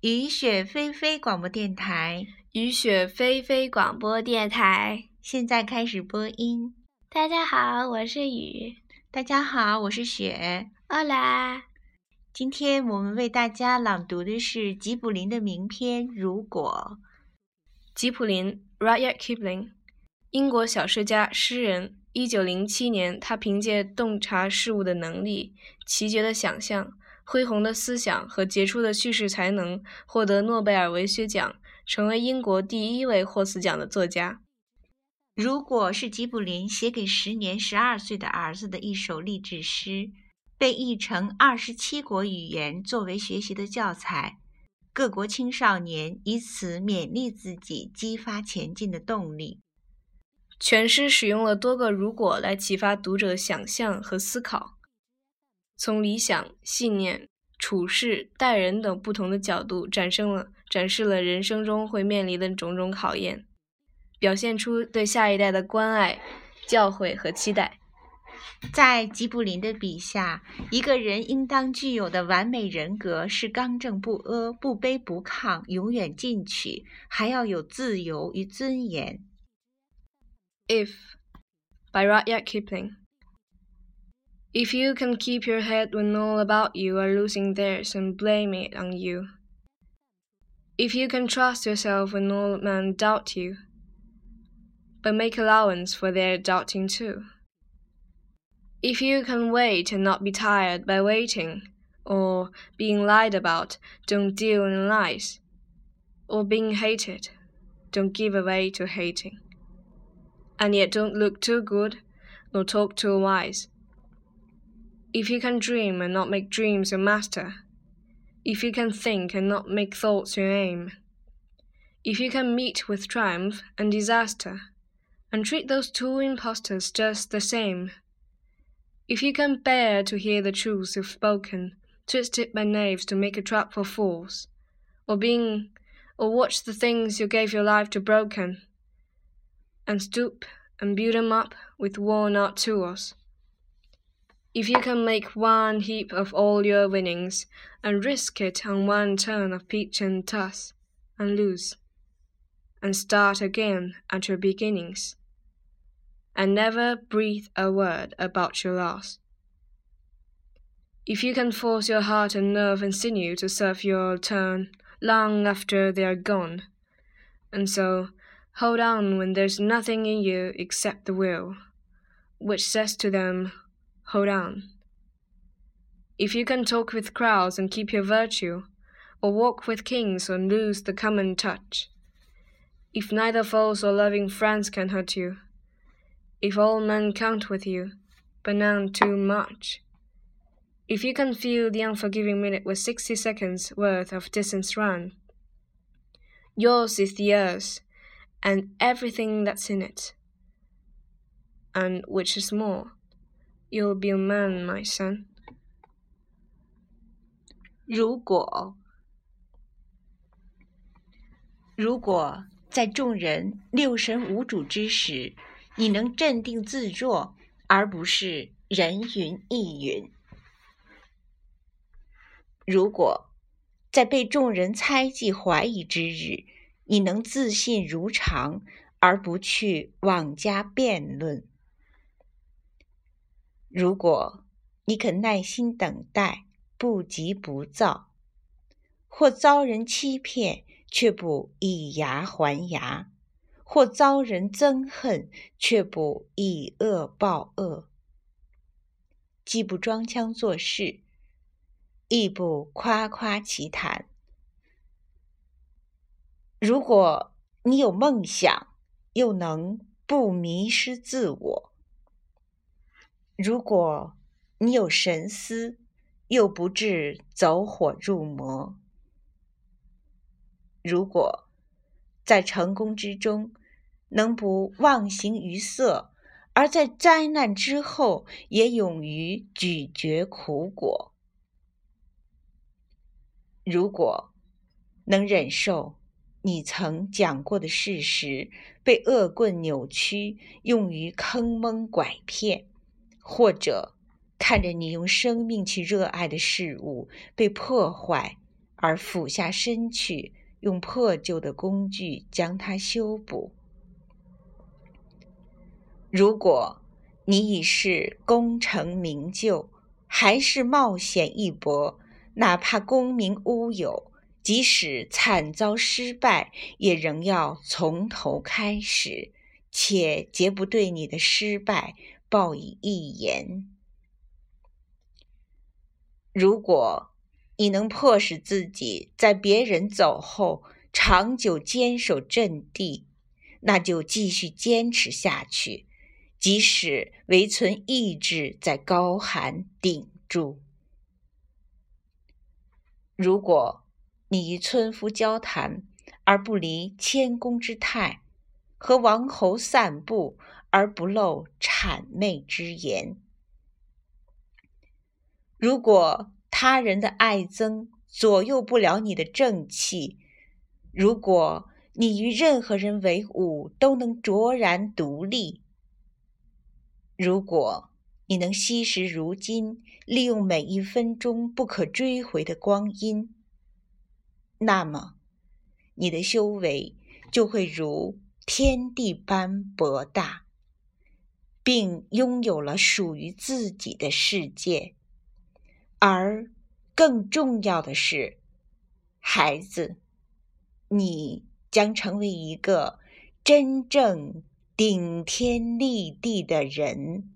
雨雪霏霏广播电台，雨雪霏霏广播电台，现在开始播音。大家好，我是雨。大家好，我是雪。奥拉，今天我们为大家朗读的是吉卜林的名篇《如果》。吉卜林 （Rudyard Kipling），英国小说家、诗人。一九零七年，他凭借洞察事物的能力、奇绝的想象、恢宏的思想和杰出的叙事才能，获得诺贝尔文学奖，成为英国第一位获此奖的作家。如果是吉卜林写给时年十二岁的儿子的一首励志诗，被译成二十七国语言作为学习的教材，各国青少年以此勉励自己，激发前进的动力。全诗使用了多个“如果”来启发读者想象和思考，从理想、信念、处事、待人等不同的角度展示了展示了人生中会面临的种种考验，表现出对下一代的关爱、教诲和期待。在吉卜林的笔下，一个人应当具有的完美人格是刚正不阿、不卑不亢、永远进取，还要有自由与尊严。If by Rudyard Kipling. If you can keep your head when all about you are losing theirs and blame it on you. If you can trust yourself when all men doubt you, but make allowance for their doubting too. If you can wait and not be tired by waiting, or being lied about, don't deal in lies, or being hated, don't give way to hating and yet don't look too good, nor talk too wise. If you can dream and not make dreams your master, if you can think and not make thoughts your aim, if you can meet with triumph and disaster, and treat those two impostors just the same, if you can bear to hear the truths you've spoken, twisted by knaves to make a trap for fools, or being, or watch the things you gave your life to broken, and stoop and build 'em up with worn out tools. If you can make one heap of all your winnings, and risk it on one turn of pitch and toss, and lose, and start again at your beginnings, and never breathe a word about your loss. If you can force your heart and nerve and sinew to serve your turn long after they are gone, and so Hold on when there's nothing in you except the will, which says to them, Hold on. If you can talk with crowds and keep your virtue, or walk with kings and lose the common touch, if neither foes or loving friends can hurt you, if all men count with you, but none too much, if you can feel the unforgiving minute with sixty seconds worth of distance run, yours is the earth and everything that's in it. And which is more, you'll be a man, my son. 如果，如果在众人六神无主之时，你能镇定自若，而不是人云亦云；如果在被众人猜忌怀疑之日，你能自信如常，而不去妄加辩论。如果你肯耐心等待，不急不躁，或遭人欺骗，却不以牙还牙；或遭人憎恨，却不以恶报恶，既不装腔作势，亦不夸夸其谈。如果你有梦想，又能不迷失自我；如果你有神思，又不致走火入魔；如果在成功之中能不忘形于色，而在灾难之后也勇于咀嚼苦果；如果能忍受。你曾讲过的事实被恶棍扭曲，用于坑蒙拐骗，或者看着你用生命去热爱的事物被破坏而俯下身去，用破旧的工具将它修补。如果你已是功成名就，还是冒险一搏，哪怕功名乌有，即使惨遭失败，也仍要从头开始，且绝不对你的失败报以一言。如果。你能迫使自己在别人走后长久坚守阵地，那就继续坚持下去，即使唯存意志在高喊顶住。如果你与村夫交谈而不离谦恭之态，和王侯散步而不露谄媚之言，如果。他人的爱憎左右不了你的正气。如果你与任何人为伍都能卓然独立，如果你能惜时如金，利用每一分钟不可追回的光阴，那么你的修为就会如天地般博大，并拥有了属于自己的世界。而更重要的是，孩子，你将成为一个真正顶天立地的人。